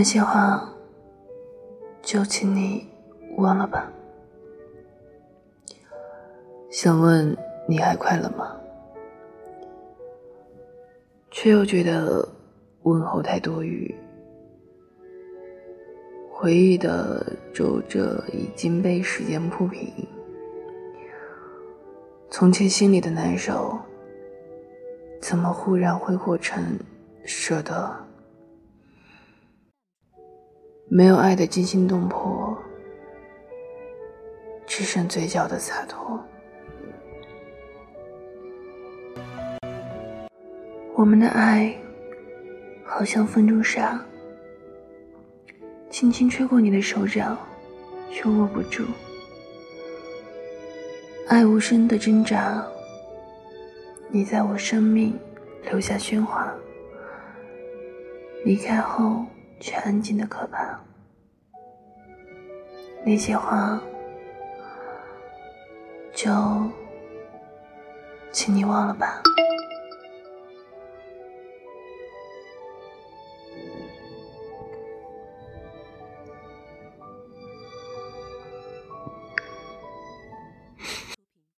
那些话，就请你忘了吧。想问你还快乐吗？却又觉得问候太多余。回忆的皱褶已经被时间铺平，从前心里的难受，怎么忽然挥霍成舍得？没有爱的惊心动魄，只剩嘴角的洒脱。我们的爱，好像风中沙。轻轻吹过你的手掌，却握不住。爱无声的挣扎，你在我生命留下喧哗，离开后却安静的可怕。那些话，就请你忘了吧。